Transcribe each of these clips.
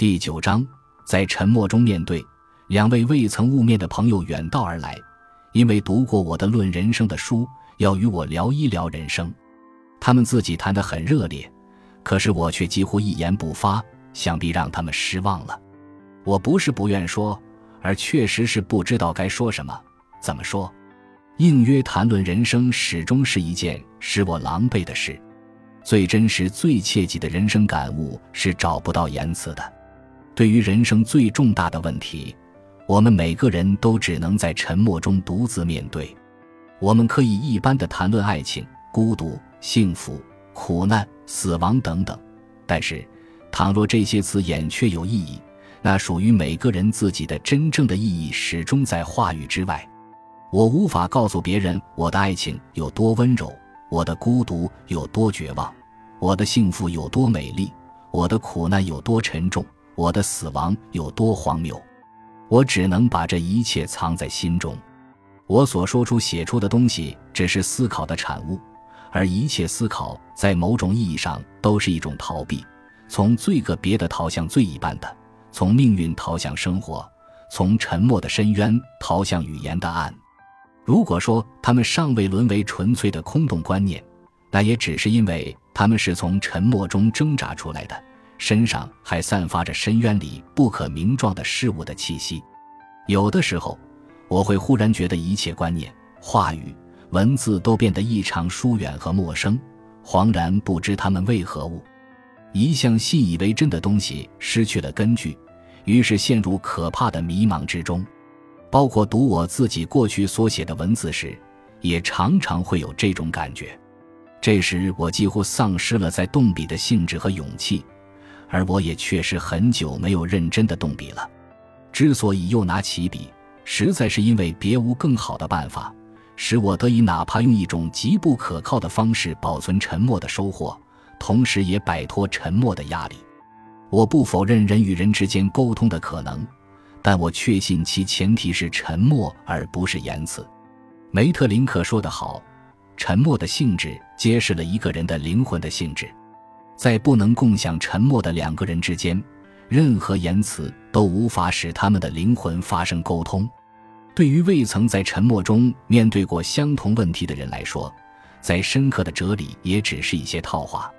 第九章，在沉默中面对。两位未曾悟面的朋友远道而来，因为读过我的《论人生》的书，要与我聊一聊人生。他们自己谈得很热烈，可是我却几乎一言不发，想必让他们失望了。我不是不愿说，而确实是不知道该说什么，怎么说。应约谈论人生，始终是一件使我狼狈的事。最真实、最切记的人生感悟是找不到言辞的。对于人生最重大的问题，我们每个人都只能在沉默中独自面对。我们可以一般的谈论爱情、孤独、幸福、苦难、死亡等等，但是，倘若这些词眼确有意义，那属于每个人自己的真正的意义始终在话语之外。我无法告诉别人我的爱情有多温柔，我的孤独有多绝望，我的幸福有多美丽，我的苦难有多沉重。我的死亡有多荒谬，我只能把这一切藏在心中。我所说出、写出的东西，只是思考的产物，而一切思考，在某种意义上都是一种逃避，从最个别的逃向最一般的，从命运逃向生活，从沉默的深渊逃向语言的岸。如果说他们尚未沦为纯粹的空洞观念，那也只是因为他们是从沉默中挣扎出来的。身上还散发着深渊里不可名状的事物的气息，有的时候，我会忽然觉得一切观念、话语、文字都变得异常疏远和陌生，恍然不知他们为何物。一向信以为真的东西失去了根据，于是陷入可怕的迷茫之中。包括读我自己过去所写的文字时，也常常会有这种感觉。这时，我几乎丧失了在动笔的兴致和勇气。而我也确实很久没有认真的动笔了。之所以又拿起笔，实在是因为别无更好的办法，使我得以哪怕用一种极不可靠的方式保存沉默的收获，同时也摆脱沉默的压力。我不否认人与人之间沟通的可能，但我确信其前提是沉默而不是言辞。梅特林克说得好：“沉默的性质揭示了一个人的灵魂的性质。”在不能共享沉默的两个人之间，任何言辞都无法使他们的灵魂发生沟通。对于未曾在沉默中面对过相同问题的人来说，再深刻的哲理也只是一些套话。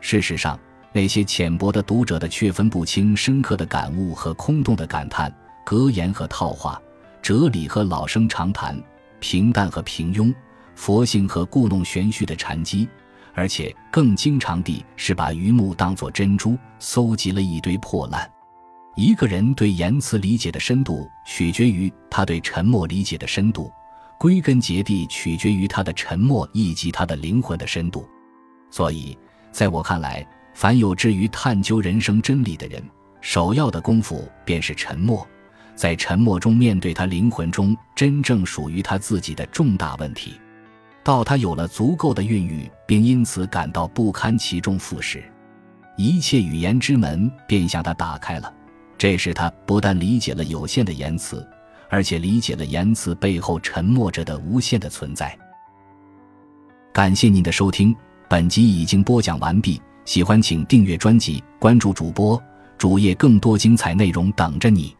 事实上，那些浅薄的读者的却分不清深刻的感悟和空洞的感叹，格言和套话，哲理和老生常谈，平淡和平庸，佛性和故弄玄虚的禅机。而且更经常地是把榆木当作珍珠，搜集了一堆破烂。一个人对言辞理解的深度，取决于他对沉默理解的深度，归根结底取决于他的沉默以及他的灵魂的深度。所以，在我看来，凡有志于探究人生真理的人，首要的功夫便是沉默，在沉默中面对他灵魂中真正属于他自己的重大问题。到他有了足够的孕育，并因此感到不堪其重负时，一切语言之门便向他打开了。这时，他不但理解了有限的言辞，而且理解了言辞背后沉默着的无限的存在。感谢您的收听，本集已经播讲完毕。喜欢请订阅专辑，关注主播主页，更多精彩内容等着你。